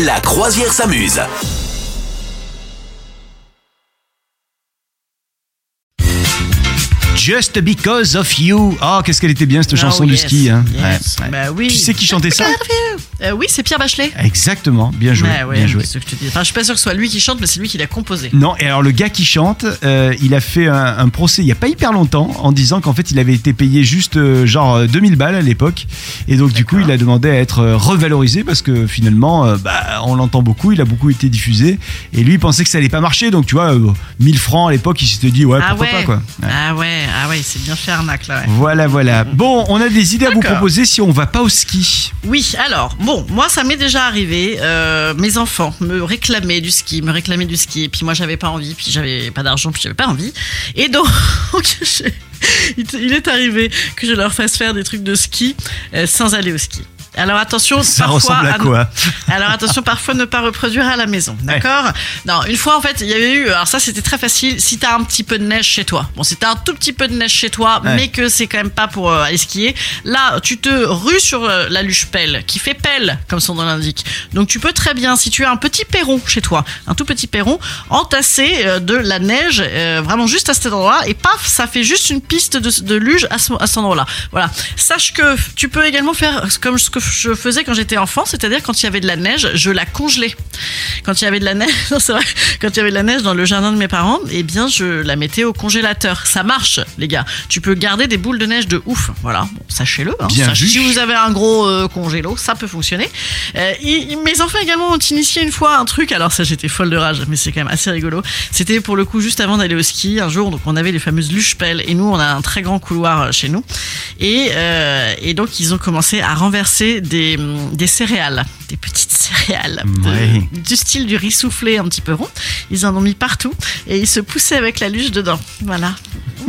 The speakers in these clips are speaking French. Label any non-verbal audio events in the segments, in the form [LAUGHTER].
La croisière s'amuse. Just Because of You. Oh, qu'est-ce qu'elle était bien cette Oh, chanson du ski. Hein. yes. Ouais, ouais. Bah oui. Tu sais qui chantait ça? Euh, Oui, c'est Pierre Bachelet. Exactement, bien joué, ouais, bien joué. c'est ce que je te dis. Enfin, je suis pas sûr que ce soit lui qui chante, mais c'est lui qui l'a composé. Non, et alors le gars qui chante, euh, il a fait un, un procès il y a pas hyper longtemps en disant qu'en fait il avait été payé juste euh, genre euh, 2000 balles à l'époque et donc du coup il a demandé à être revalorisé parce que finalement bah, on l'entend beaucoup, il a beaucoup été diffusé et lui il pensait que ça allait pas marcher donc tu vois euh, 1000 francs à l'époque il s'était dit ouais ah pourquoi ouais. pas quoi. Ouais. Ah ouais, ah ouais, c'est bien fait arnaque là. Voilà voilà. Bon, on a des idées à vous proposer si on va pas au ski. Oui, alors, bon, moi ça m'est déjà arrivé. euh, mes enfants me réclamaient du ski, me réclamaient du ski, et puis moi j'avais pas envie, puis j'avais pas d'argent, puis j'avais pas envie. Et donc, [LAUGHS] il est arrivé que je leur fasse faire des trucs de ski euh, sans aller au ski. Alors attention, Ça parfois, ressemble à quoi [LAUGHS] alors attention, parfois ne pas reproduire à la maison, d'accord? Non, une fois en fait, il y avait eu, alors ça c'était très facile, si t'as un petit peu de neige chez toi, bon si t'as un tout petit peu de neige chez toi, Ouais. mais que c'est quand même pas pour euh, aller skier, là tu te rues sur euh, la luge pelle, qui fait pelle, comme son nom l'indique. Donc tu peux très bien, si tu as un petit perron chez toi, un tout petit perron, entasser euh, de la neige, vraiment juste à cet endroit, et paf, ça fait juste une piste de, de luge à, ce, à cet endroit-là. Voilà. Sache que tu peux également faire comme ce que je faisais quand j'étais enfant, c'est-à-dire quand il y avait de la neige, je la congelais. Quand il y avait de la neige, [LAUGHS] non, c'est vrai, quand il y avait de la neige dans le jardin de mes parents, eh bien je la mettais au congélateur. Ça marche, les gars. Tu peux garder des boules de neige de ouf. Voilà, bon, sachez-le. hein. Sachez-. Si vous avez un gros euh, congélo, ça peut fonctionner. Euh, mes enfants également ont initié une fois un truc. Alors ça, j'étais folle de rage, mais c'est quand même assez rigolo. C'était pour le coup juste avant d'aller au ski. Un jour, donc on avait les fameuses luches-pelles et nous, on a un très grand couloir euh, chez nous. Et, euh, et donc ils ont commencé à renverser des, hum, des céréales, des petites céréales de- du style du riz soufflé un petit peu rond. Ils en ont mis partout et ils se poussaient avec la luche dedans. Voilà.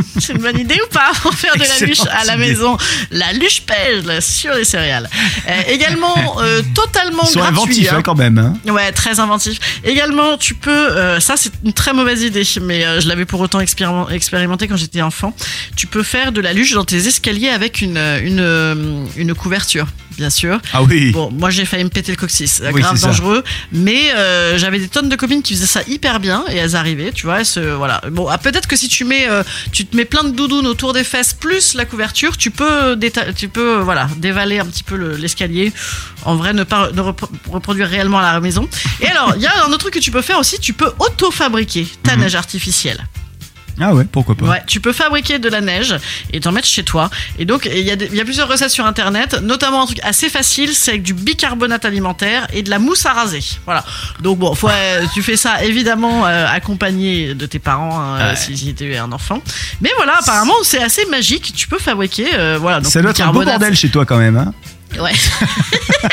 [LAUGHS] C'est une bonne idée ou pas pour faire de la luche à la idée. maison La luche là, sur les céréales. Euh, également euh, totalement Ils sont gratuit. inventifs hein. hein, quand même. Hein. Ouais, très inventif. Également, tu peux, euh, ça c'est une très mauvaise idée, mais je l'avais pour autant expérimen- expérimenté quand j'étais enfant. Tu peux faire de la luche dans tes escaliers avec une une une couverture, bien sûr. Ah oui. Bon, moi j'ai failli me péter le coccyx, Oui, grave ça. dangereux. Mais euh, j'avais des tonnes de copines qui faisaient ça hyper bien et elles arrivaient, tu vois. elles se- voilà. Bon, ah, peut-être que si tu mets, euh, tu te mets plein de doudounes autour des fesses plus la couverture, tu peux, tu peux, euh, voilà, dévaler un petit peu le- l'escalier. En vrai, ne pas ne repro- reproduire réellement à la maison. Et alors, il y a un autre truc que tu peux faire aussi, tu peux auto-fabriquer ta neige artificielle. Ah ouais, pourquoi pas. Ouais, tu peux fabriquer de la neige et t'en mettre chez toi. Et donc, il y, a des- il y a plusieurs recettes sur internet, notamment un truc assez facile, c'est avec du bicarbonate alimentaire et de la mousse à raser. Voilà. Donc, bon, faut, euh, tu fais ça évidemment euh, accompagné de tes parents hein, Ouais. si, si tu es un enfant. Mais voilà, apparemment, c'est assez magique. Tu peux fabriquer. euh, voilà, donc Ça doit être un beau bicarbonate- bordel chez toi quand même. Hein. Ouais.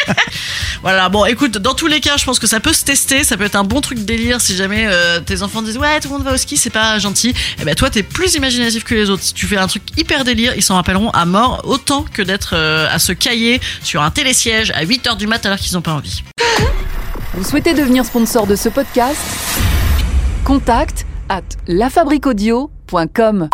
[LAUGHS] voilà, bon, écoute, dans tous les cas, je pense que ça peut se tester, ça peut être un bon truc de délire si jamais euh, tes enfants disent ouais, tout le monde va au ski, c'est pas gentil. Et ben toi, t'es plus imaginatif que les autres. Si tu fais un truc hyper délire, ils s'en rappelleront à mort autant que d'être euh, à se cailler sur un télésiège à 8h du mat alors qu'ils ont pas envie. Vous souhaitez devenir sponsor de ce podcast? Contact à lafabriquaudio.com.